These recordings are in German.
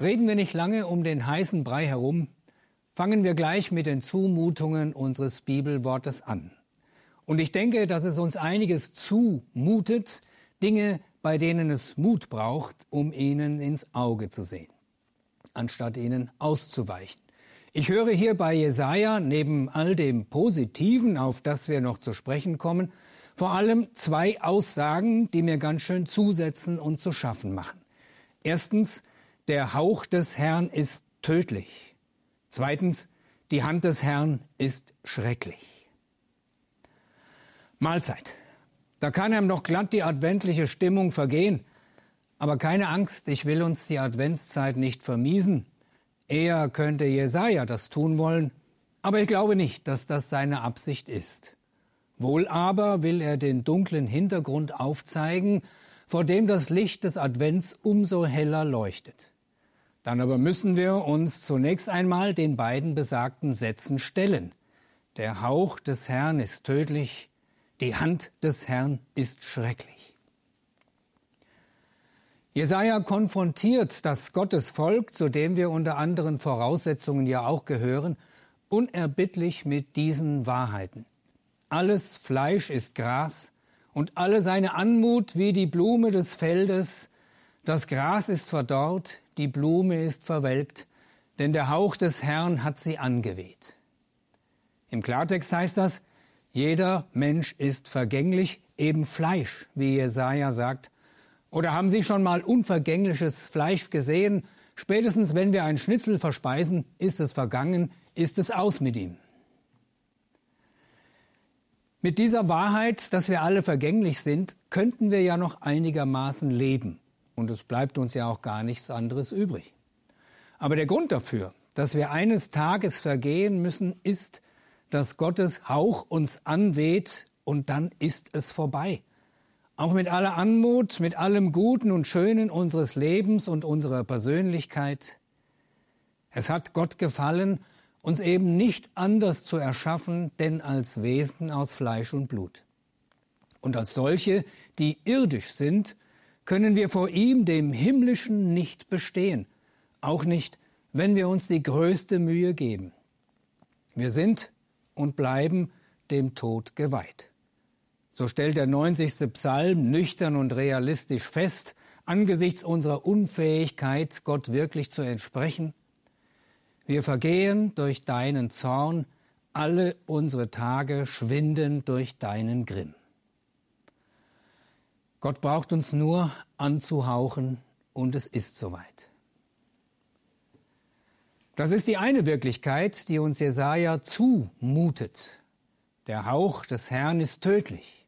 Reden wir nicht lange um den heißen Brei herum, fangen wir gleich mit den Zumutungen unseres Bibelwortes an. Und ich denke, dass es uns einiges zumutet, Dinge, bei denen es Mut braucht, um ihnen ins Auge zu sehen, anstatt ihnen auszuweichen. Ich höre hier bei Jesaja neben all dem Positiven, auf das wir noch zu sprechen kommen, vor allem zwei Aussagen, die mir ganz schön zusetzen und zu schaffen machen. Erstens, der Hauch des Herrn ist tödlich. Zweitens, die Hand des Herrn ist schrecklich. Mahlzeit. Da kann einem noch glatt die adventliche Stimmung vergehen. Aber keine Angst, ich will uns die Adventszeit nicht vermiesen. Eher könnte Jesaja das tun wollen, aber ich glaube nicht, dass das seine Absicht ist. Wohl aber will er den dunklen Hintergrund aufzeigen, vor dem das Licht des Advents umso heller leuchtet. Dann aber müssen wir uns zunächst einmal den beiden besagten Sätzen stellen. Der Hauch des Herrn ist tödlich, die Hand des Herrn ist schrecklich. Jesaja konfrontiert das Gottesvolk, zu dem wir unter anderen Voraussetzungen ja auch gehören, unerbittlich mit diesen Wahrheiten. Alles Fleisch ist Gras und alle seine Anmut wie die Blume des Feldes. Das Gras ist verdorrt, die Blume ist verwelkt, denn der Hauch des Herrn hat sie angeweht. Im Klartext heißt das, jeder Mensch ist vergänglich, eben Fleisch, wie Jesaja sagt, oder haben Sie schon mal unvergängliches Fleisch gesehen? Spätestens wenn wir ein Schnitzel verspeisen, ist es vergangen, ist es aus mit ihm. Mit dieser Wahrheit, dass wir alle vergänglich sind, könnten wir ja noch einigermaßen leben. Und es bleibt uns ja auch gar nichts anderes übrig. Aber der Grund dafür, dass wir eines Tages vergehen müssen, ist, dass Gottes Hauch uns anweht und dann ist es vorbei. Auch mit aller Anmut, mit allem Guten und Schönen unseres Lebens und unserer Persönlichkeit. Es hat Gott gefallen, uns eben nicht anders zu erschaffen, denn als Wesen aus Fleisch und Blut. Und als solche, die irdisch sind, können wir vor ihm, dem Himmlischen, nicht bestehen, auch nicht, wenn wir uns die größte Mühe geben. Wir sind und bleiben dem Tod geweiht. So stellt der 90. Psalm nüchtern und realistisch fest, angesichts unserer Unfähigkeit, Gott wirklich zu entsprechen, wir vergehen durch deinen Zorn, alle unsere Tage schwinden durch deinen Grimm. Gott braucht uns nur anzuhauchen und es ist soweit. Das ist die eine Wirklichkeit, die uns Jesaja zumutet. Der Hauch des Herrn ist tödlich.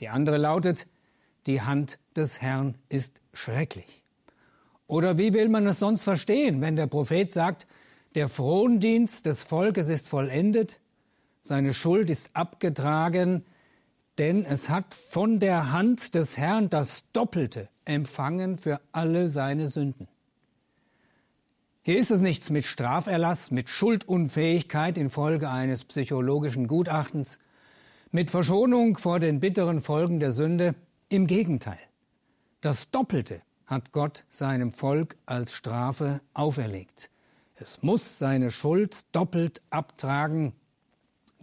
Die andere lautet, die Hand des Herrn ist schrecklich. Oder wie will man es sonst verstehen, wenn der Prophet sagt, der Frondienst des Volkes ist vollendet, seine Schuld ist abgetragen, denn es hat von der Hand des Herrn das Doppelte empfangen für alle seine Sünden. Hier ist es nichts mit Straferlass, mit Schuldunfähigkeit infolge eines psychologischen Gutachtens, mit Verschonung vor den bitteren Folgen der Sünde. Im Gegenteil. Das Doppelte hat Gott seinem Volk als Strafe auferlegt. Es muss seine Schuld doppelt abtragen.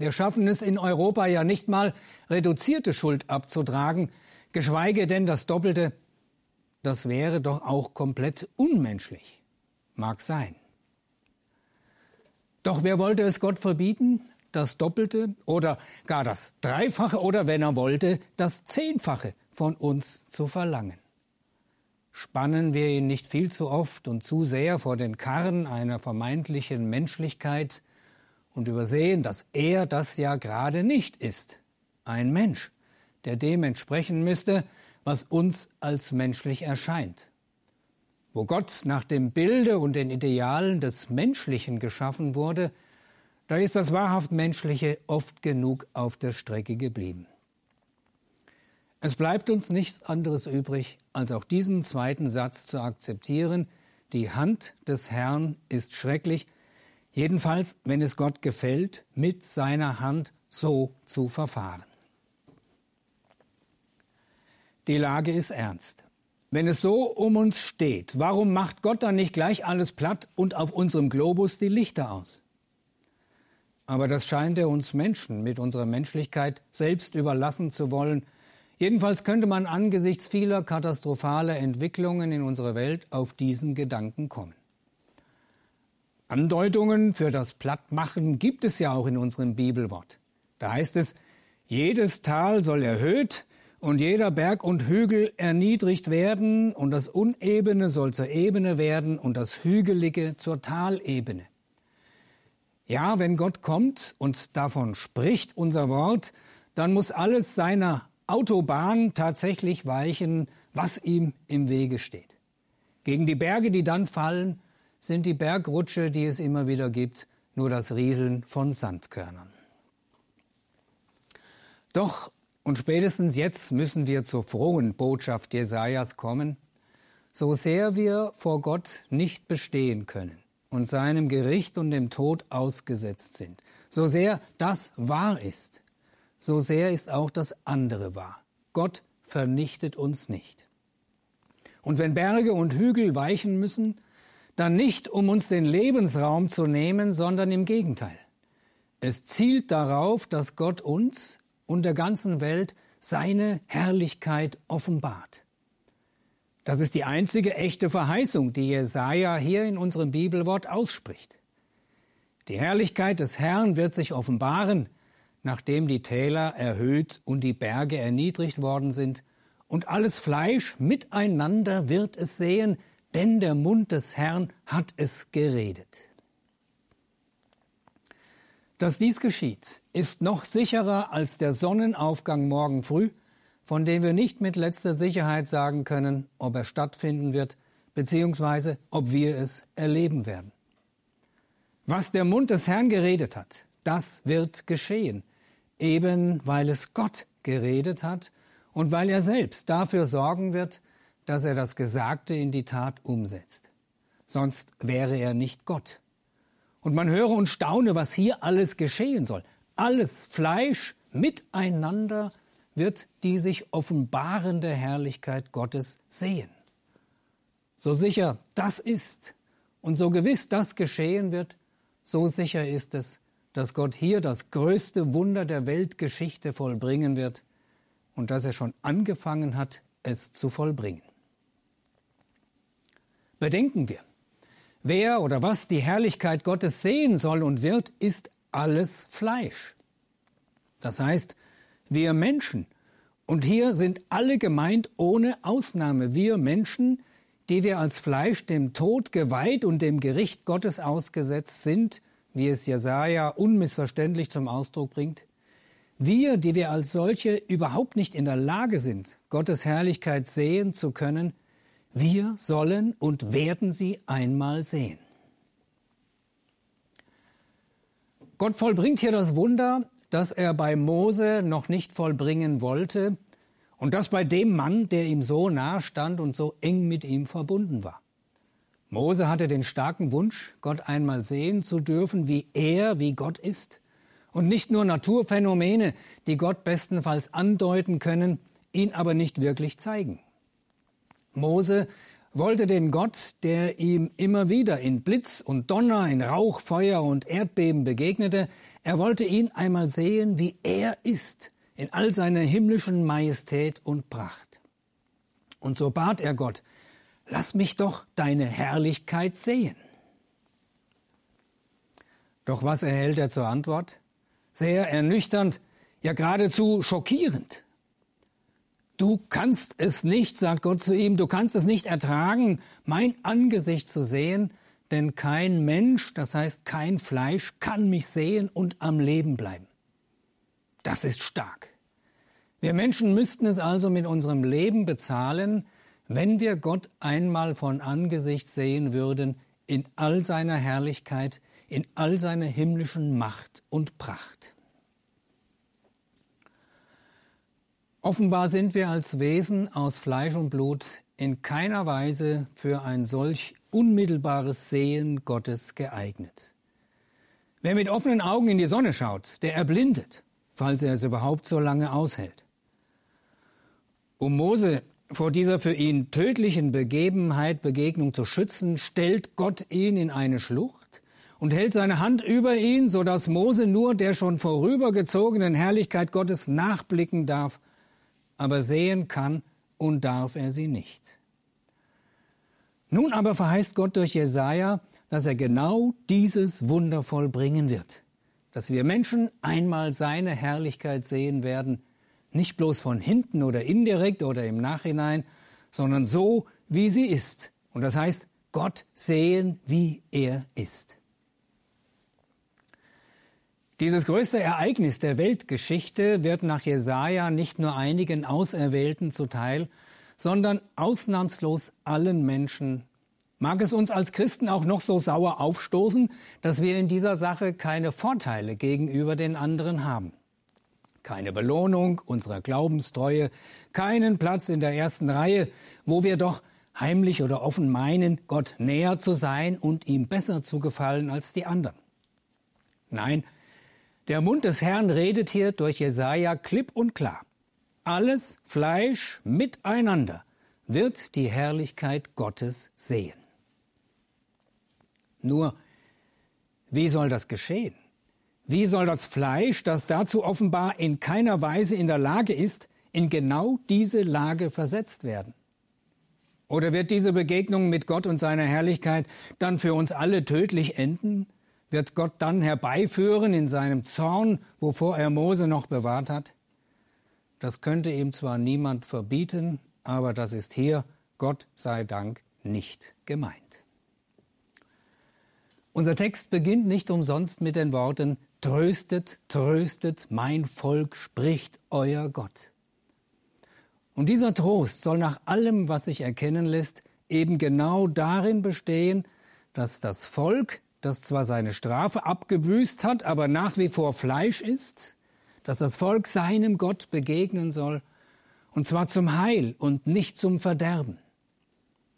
Wir schaffen es in Europa ja nicht mal, reduzierte Schuld abzutragen, geschweige denn das Doppelte. Das wäre doch auch komplett unmenschlich. Mag sein. Doch wer wollte es Gott verbieten? das Doppelte oder gar das Dreifache oder, wenn er wollte, das Zehnfache von uns zu verlangen. Spannen wir ihn nicht viel zu oft und zu sehr vor den Karren einer vermeintlichen Menschlichkeit und übersehen, dass er das ja gerade nicht ist, ein Mensch, der dem entsprechen müsste, was uns als menschlich erscheint. Wo Gott nach dem Bilde und den Idealen des Menschlichen geschaffen wurde, da ist das wahrhaft Menschliche oft genug auf der Strecke geblieben. Es bleibt uns nichts anderes übrig, als auch diesen zweiten Satz zu akzeptieren, die Hand des Herrn ist schrecklich, jedenfalls, wenn es Gott gefällt, mit seiner Hand so zu verfahren. Die Lage ist ernst. Wenn es so um uns steht, warum macht Gott dann nicht gleich alles platt und auf unserem Globus die Lichter aus? Aber das scheint er uns Menschen mit unserer Menschlichkeit selbst überlassen zu wollen. Jedenfalls könnte man angesichts vieler katastrophaler Entwicklungen in unserer Welt auf diesen Gedanken kommen. Andeutungen für das Plattmachen gibt es ja auch in unserem Bibelwort. Da heißt es, jedes Tal soll erhöht und jeder Berg und Hügel erniedrigt werden und das Unebene soll zur Ebene werden und das Hügelige zur Talebene. Ja, wenn Gott kommt und davon spricht unser Wort, dann muss alles seiner Autobahn tatsächlich weichen, was ihm im Wege steht. Gegen die Berge, die dann fallen, sind die Bergrutsche, die es immer wieder gibt, nur das Rieseln von Sandkörnern. Doch und spätestens jetzt müssen wir zur frohen Botschaft Jesajas kommen, so sehr wir vor Gott nicht bestehen können und seinem Gericht und dem Tod ausgesetzt sind. So sehr das wahr ist, so sehr ist auch das andere wahr. Gott vernichtet uns nicht. Und wenn Berge und Hügel weichen müssen, dann nicht, um uns den Lebensraum zu nehmen, sondern im Gegenteil. Es zielt darauf, dass Gott uns und der ganzen Welt seine Herrlichkeit offenbart. Das ist die einzige echte Verheißung, die Jesaja hier in unserem Bibelwort ausspricht. Die Herrlichkeit des Herrn wird sich offenbaren, nachdem die Täler erhöht und die Berge erniedrigt worden sind, und alles Fleisch miteinander wird es sehen, denn der Mund des Herrn hat es geredet. Dass dies geschieht, ist noch sicherer als der Sonnenaufgang morgen früh, von dem wir nicht mit letzter Sicherheit sagen können, ob er stattfinden wird, beziehungsweise ob wir es erleben werden. Was der Mund des Herrn geredet hat, das wird geschehen, eben weil es Gott geredet hat und weil er selbst dafür sorgen wird, dass er das Gesagte in die Tat umsetzt. Sonst wäre er nicht Gott. Und man höre und staune, was hier alles geschehen soll. Alles Fleisch miteinander wird die sich offenbarende Herrlichkeit Gottes sehen. So sicher das ist und so gewiss das geschehen wird, so sicher ist es, dass Gott hier das größte Wunder der Weltgeschichte vollbringen wird und dass er schon angefangen hat, es zu vollbringen. Bedenken wir, wer oder was die Herrlichkeit Gottes sehen soll und wird, ist alles Fleisch. Das heißt, wir Menschen. Und hier sind alle gemeint ohne Ausnahme. Wir Menschen, die wir als Fleisch dem Tod geweiht und dem Gericht Gottes ausgesetzt sind, wie es Jesaja unmissverständlich zum Ausdruck bringt. Wir, die wir als solche überhaupt nicht in der Lage sind, Gottes Herrlichkeit sehen zu können, wir sollen und werden sie einmal sehen. Gott vollbringt hier das Wunder, das er bei Mose noch nicht vollbringen wollte und das bei dem Mann, der ihm so nahe stand und so eng mit ihm verbunden war. Mose hatte den starken Wunsch, Gott einmal sehen zu dürfen, wie er, wie Gott ist, und nicht nur Naturphänomene, die Gott bestenfalls andeuten können, ihn aber nicht wirklich zeigen. Mose wollte den Gott, der ihm immer wieder in Blitz und Donner, in Rauch, Feuer und Erdbeben begegnete, er wollte ihn einmal sehen, wie er ist, in all seiner himmlischen Majestät und Pracht. Und so bat er Gott, lass mich doch deine Herrlichkeit sehen. Doch was erhält er zur Antwort? Sehr ernüchternd, ja geradezu schockierend. Du kannst es nicht, sagt Gott zu ihm, du kannst es nicht ertragen, mein Angesicht zu sehen, denn kein Mensch, das heißt kein Fleisch, kann mich sehen und am Leben bleiben. Das ist stark. Wir Menschen müssten es also mit unserem Leben bezahlen, wenn wir Gott einmal von Angesicht sehen würden in all seiner Herrlichkeit, in all seiner himmlischen Macht und Pracht. Offenbar sind wir als Wesen aus Fleisch und Blut in keiner Weise für ein solch unmittelbares Sehen Gottes geeignet. Wer mit offenen Augen in die Sonne schaut, der erblindet, falls er es überhaupt so lange aushält. Um Mose vor dieser für ihn tödlichen Begebenheit, Begegnung zu schützen, stellt Gott ihn in eine Schlucht und hält seine Hand über ihn, so dass Mose nur der schon vorübergezogenen Herrlichkeit Gottes nachblicken darf, aber sehen kann und darf er sie nicht. Nun aber verheißt Gott durch Jesaja, dass er genau dieses Wunder vollbringen wird, dass wir Menschen einmal seine Herrlichkeit sehen werden, nicht bloß von hinten oder indirekt oder im Nachhinein, sondern so, wie sie ist. Und das heißt, Gott sehen, wie er ist. Dieses größte Ereignis der Weltgeschichte wird nach Jesaja nicht nur einigen Auserwählten zuteil, sondern ausnahmslos allen Menschen. Mag es uns als Christen auch noch so sauer aufstoßen, dass wir in dieser Sache keine Vorteile gegenüber den anderen haben keine Belohnung unserer Glaubenstreue, keinen Platz in der ersten Reihe, wo wir doch heimlich oder offen meinen, Gott näher zu sein und ihm besser zu gefallen als die anderen. Nein, der Mund des Herrn redet hier durch Jesaja klipp und klar. Alles Fleisch miteinander wird die Herrlichkeit Gottes sehen. Nur, wie soll das geschehen? Wie soll das Fleisch, das dazu offenbar in keiner Weise in der Lage ist, in genau diese Lage versetzt werden? Oder wird diese Begegnung mit Gott und seiner Herrlichkeit dann für uns alle tödlich enden? Wird Gott dann herbeiführen in seinem Zorn, wovor er Mose noch bewahrt hat? Das könnte ihm zwar niemand verbieten, aber das ist hier, Gott sei Dank, nicht gemeint. Unser Text beginnt nicht umsonst mit den Worten Tröstet, tröstet, mein Volk spricht euer Gott. Und dieser Trost soll nach allem, was sich erkennen lässt, eben genau darin bestehen, dass das Volk, das zwar seine Strafe abgebüßt hat, aber nach wie vor Fleisch ist, dass das Volk seinem Gott begegnen soll, und zwar zum Heil und nicht zum Verderben.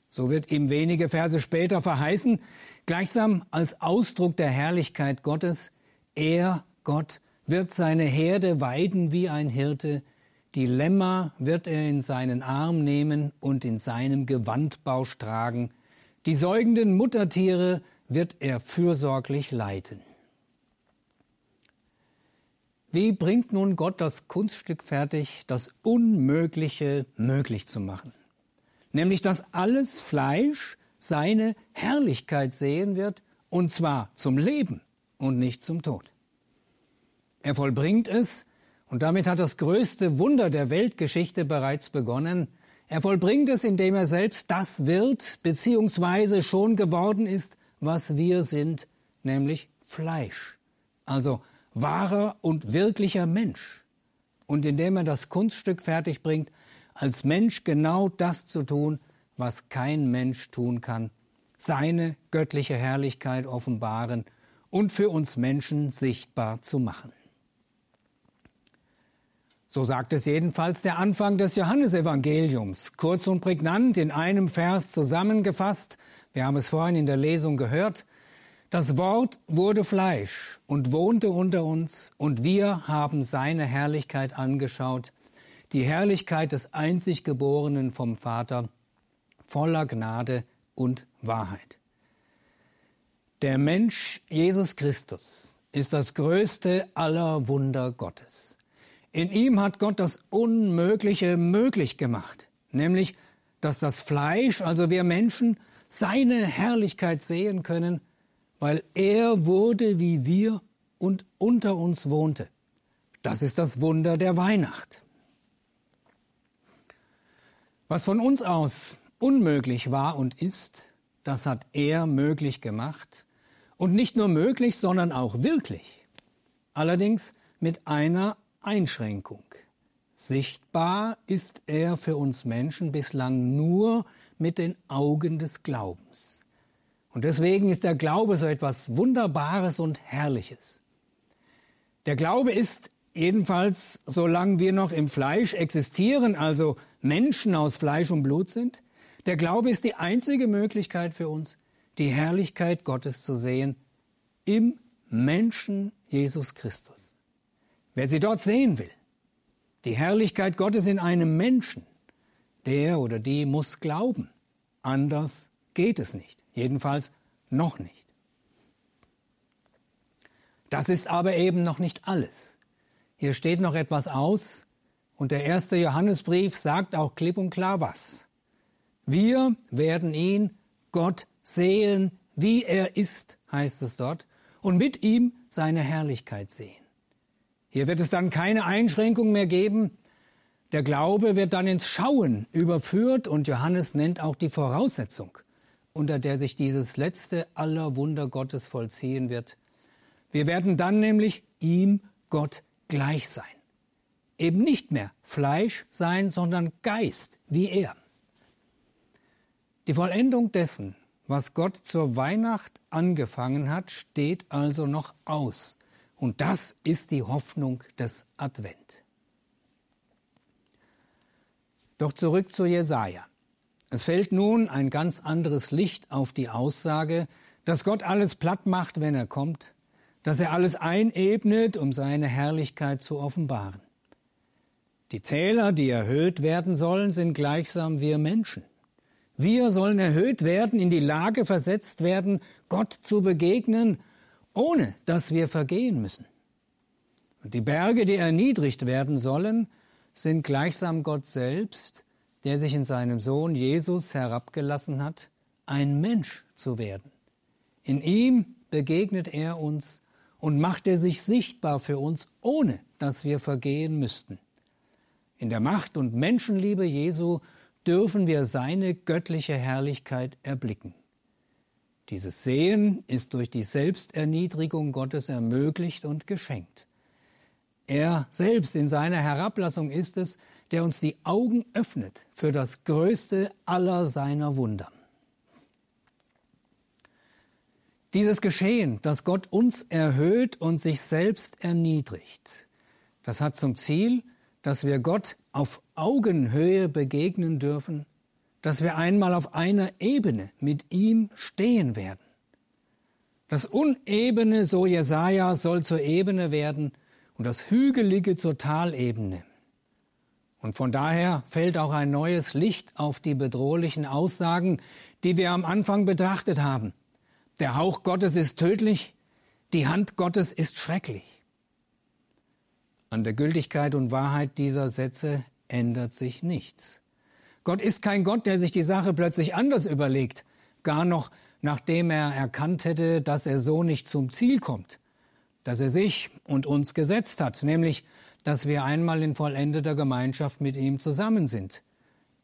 So wird ihm wenige Verse später verheißen, gleichsam als Ausdruck der Herrlichkeit Gottes, er, Gott, wird seine Herde weiden wie ein Hirte, die Lämmer wird er in seinen Arm nehmen und in seinem Gewandbausch tragen, die säugenden Muttertiere wird er fürsorglich leiten. Wie bringt nun Gott das Kunststück fertig, das Unmögliche möglich zu machen? Nämlich, dass alles Fleisch seine Herrlichkeit sehen wird, und zwar zum Leben und nicht zum Tod. Er vollbringt es, und damit hat das größte Wunder der Weltgeschichte bereits begonnen. Er vollbringt es, indem er selbst das wird, beziehungsweise schon geworden ist, was wir sind, nämlich Fleisch. Also wahrer und wirklicher Mensch. Und indem er das Kunststück fertig bringt, als Mensch genau das zu tun, was kein Mensch tun kann, seine göttliche Herrlichkeit offenbaren und für uns Menschen sichtbar zu machen. So sagt es jedenfalls der Anfang des Johannesevangeliums, kurz und prägnant in einem Vers zusammengefasst. Wir haben es vorhin in der Lesung gehört. Das Wort wurde Fleisch und wohnte unter uns, und wir haben seine Herrlichkeit angeschaut, die Herrlichkeit des einzig Geborenen vom Vater, voller Gnade und Wahrheit. Der Mensch Jesus Christus ist das größte aller Wunder Gottes. In ihm hat Gott das Unmögliche möglich gemacht, nämlich, dass das Fleisch, also wir Menschen, seine Herrlichkeit sehen können, weil er wurde wie wir und unter uns wohnte. Das ist das Wunder der Weihnacht. Was von uns aus unmöglich war und ist, das hat er möglich gemacht und nicht nur möglich, sondern auch wirklich. Allerdings mit einer Einschränkung. Sichtbar ist er für uns Menschen bislang nur mit den Augen des Glaubens. Und deswegen ist der Glaube so etwas Wunderbares und Herrliches. Der Glaube ist jedenfalls, solange wir noch im Fleisch existieren, also Menschen aus Fleisch und Blut sind, der Glaube ist die einzige Möglichkeit für uns, die Herrlichkeit Gottes zu sehen im Menschen Jesus Christus. Wer sie dort sehen will, die Herrlichkeit Gottes in einem Menschen, der oder die muss glauben. Anders geht es nicht. Jedenfalls noch nicht. Das ist aber eben noch nicht alles. Hier steht noch etwas aus und der erste Johannesbrief sagt auch klipp und klar was. Wir werden ihn, Gott, sehen, wie er ist, heißt es dort, und mit ihm seine Herrlichkeit sehen. Hier wird es dann keine Einschränkung mehr geben. Der Glaube wird dann ins Schauen überführt und Johannes nennt auch die Voraussetzung, unter der sich dieses letzte aller Wunder Gottes vollziehen wird. Wir werden dann nämlich ihm, Gott, gleich sein. Eben nicht mehr Fleisch sein, sondern Geist, wie er. Die Vollendung dessen, was Gott zur Weihnacht angefangen hat, steht also noch aus. Und das ist die Hoffnung des Advent. Doch zurück zu Jesaja. Es fällt nun ein ganz anderes Licht auf die Aussage, dass Gott alles platt macht, wenn er kommt, dass er alles einebnet, um seine Herrlichkeit zu offenbaren. Die Täler, die erhöht werden sollen, sind gleichsam wir Menschen. Wir sollen erhöht werden, in die Lage versetzt werden, Gott zu begegnen, ohne dass wir vergehen müssen. Und die Berge, die erniedrigt werden sollen, sind gleichsam Gott selbst, der sich in seinem Sohn Jesus herabgelassen hat, ein Mensch zu werden. In ihm begegnet er uns und macht er sich sichtbar für uns, ohne dass wir vergehen müssten. In der Macht und Menschenliebe Jesu dürfen wir seine göttliche Herrlichkeit erblicken. Dieses Sehen ist durch die Selbsterniedrigung Gottes ermöglicht und geschenkt. Er selbst in seiner Herablassung ist es, der uns die Augen öffnet für das größte aller seiner Wunder. Dieses Geschehen, dass Gott uns erhöht und sich selbst erniedrigt, das hat zum Ziel, dass wir Gott auf Augenhöhe begegnen dürfen, dass wir einmal auf einer Ebene mit ihm stehen werden. Das Unebene, so Jesaja, soll zur Ebene werden und das Hügelige zur Talebene. Und von daher fällt auch ein neues Licht auf die bedrohlichen Aussagen, die wir am Anfang betrachtet haben. Der Hauch Gottes ist tödlich, die Hand Gottes ist schrecklich. An der Gültigkeit und Wahrheit dieser Sätze ändert sich nichts. Gott ist kein Gott, der sich die Sache plötzlich anders überlegt, gar noch nachdem er erkannt hätte, dass er so nicht zum Ziel kommt, dass er sich und uns gesetzt hat, nämlich, dass wir einmal in vollendeter Gemeinschaft mit ihm zusammen sind.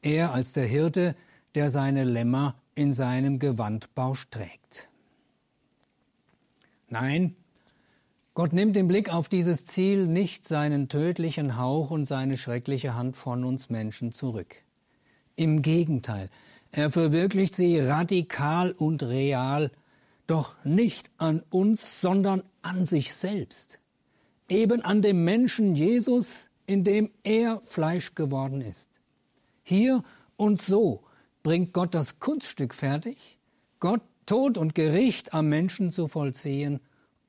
Er als der Hirte, der seine Lämmer in seinem Gewandbausch trägt. Nein, Gott nimmt im Blick auf dieses Ziel nicht seinen tödlichen Hauch und seine schreckliche Hand von uns Menschen zurück. Im Gegenteil, er verwirklicht sie radikal und real, doch nicht an uns, sondern an sich selbst. Eben an dem Menschen Jesus, in dem er Fleisch geworden ist. Hier und so bringt Gott das Kunststück fertig, Gott Tod und Gericht am Menschen zu vollziehen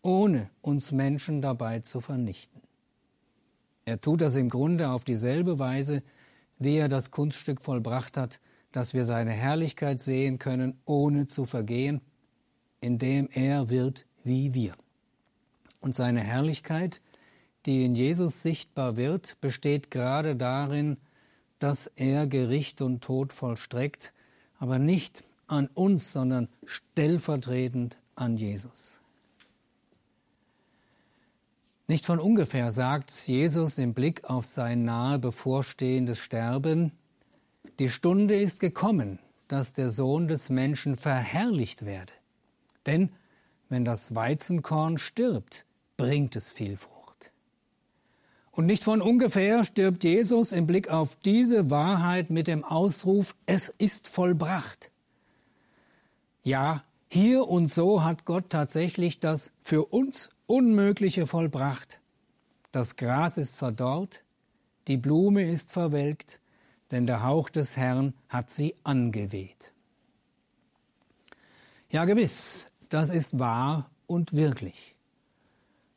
ohne uns Menschen dabei zu vernichten. Er tut das im Grunde auf dieselbe Weise, wie er das Kunststück vollbracht hat, dass wir seine Herrlichkeit sehen können, ohne zu vergehen, indem er wird wie wir. Und seine Herrlichkeit, die in Jesus sichtbar wird, besteht gerade darin, dass er Gericht und Tod vollstreckt, aber nicht an uns, sondern stellvertretend an Jesus. Nicht von ungefähr sagt Jesus im Blick auf sein nahe bevorstehendes Sterben, die Stunde ist gekommen, dass der Sohn des Menschen verherrlicht werde. Denn wenn das Weizenkorn stirbt, bringt es viel Frucht. Und nicht von ungefähr stirbt Jesus im Blick auf diese Wahrheit mit dem Ausruf, es ist vollbracht. Ja, hier und so hat Gott tatsächlich das für uns Unmögliche vollbracht. Das Gras ist verdorrt, die Blume ist verwelkt, denn der Hauch des Herrn hat sie angeweht. Ja gewiss, das ist wahr und wirklich.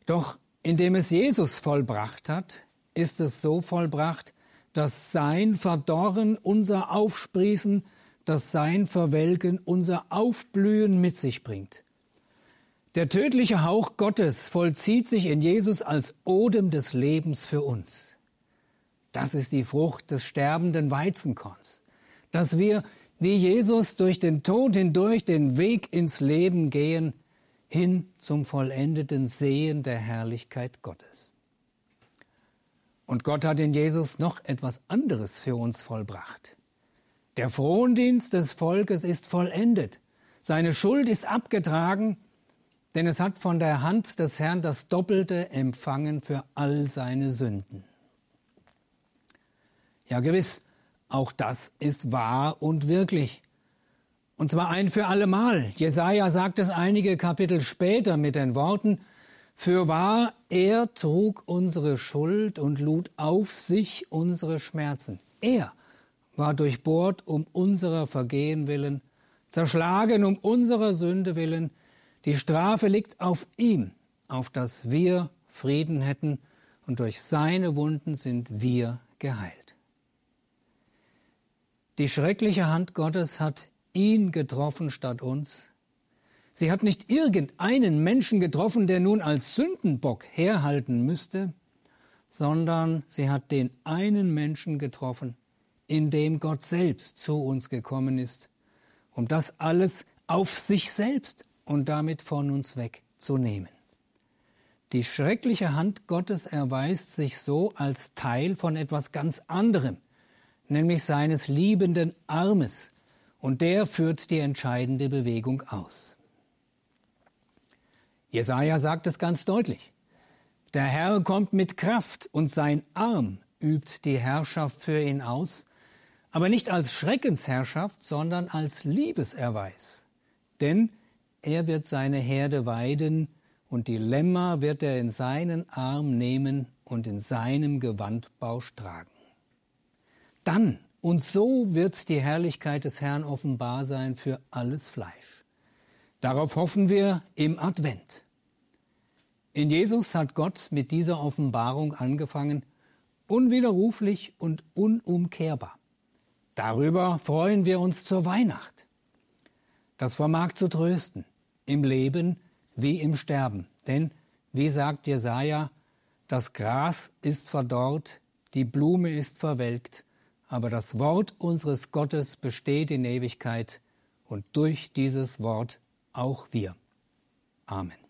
Doch indem es Jesus vollbracht hat, ist es so vollbracht, dass sein Verdorren unser Aufsprießen, dass sein Verwelken unser Aufblühen mit sich bringt. Der tödliche Hauch Gottes vollzieht sich in Jesus als Odem des Lebens für uns. Das ist die Frucht des sterbenden Weizenkorns, dass wir wie Jesus durch den Tod hindurch den Weg ins Leben gehen, hin zum vollendeten Sehen der Herrlichkeit Gottes. Und Gott hat in Jesus noch etwas anderes für uns vollbracht. Der Frondienst des Volkes ist vollendet. Seine Schuld ist abgetragen, denn es hat von der Hand des Herrn das Doppelte empfangen für all seine Sünden. Ja gewiss, auch das ist wahr und wirklich. Und zwar ein für allemal. Jesaja sagt es einige Kapitel später mit den Worten, für wahr, er trug unsere Schuld und lud auf sich unsere Schmerzen. Er war durchbohrt um unserer Vergehen willen, zerschlagen um unserer Sünde willen. Die Strafe liegt auf ihm, auf dass wir Frieden hätten, und durch seine Wunden sind wir geheilt. Die schreckliche Hand Gottes hat ihn getroffen statt uns. Sie hat nicht irgendeinen Menschen getroffen, der nun als Sündenbock herhalten müsste, sondern sie hat den einen Menschen getroffen, in dem Gott selbst zu uns gekommen ist, um das alles auf sich selbst und damit von uns wegzunehmen. Die schreckliche Hand Gottes erweist sich so als Teil von etwas ganz anderem, nämlich seines liebenden Armes, und der führt die entscheidende Bewegung aus. Jesaja sagt es ganz deutlich. Der Herr kommt mit Kraft und sein Arm übt die Herrschaft für ihn aus, aber nicht als Schreckensherrschaft, sondern als Liebeserweis. Denn er wird seine Herde weiden und die Lämmer wird er in seinen Arm nehmen und in seinem Gewandbausch tragen. Dann und so wird die Herrlichkeit des Herrn offenbar sein für alles Fleisch. Darauf hoffen wir im Advent. In Jesus hat Gott mit dieser Offenbarung angefangen, unwiderruflich und unumkehrbar. Darüber freuen wir uns zur Weihnacht. Das vermag zu trösten, im Leben wie im Sterben. Denn, wie sagt Jesaja, das Gras ist verdorrt, die Blume ist verwelkt, aber das Wort unseres Gottes besteht in Ewigkeit und durch dieses Wort auch wir. Amen.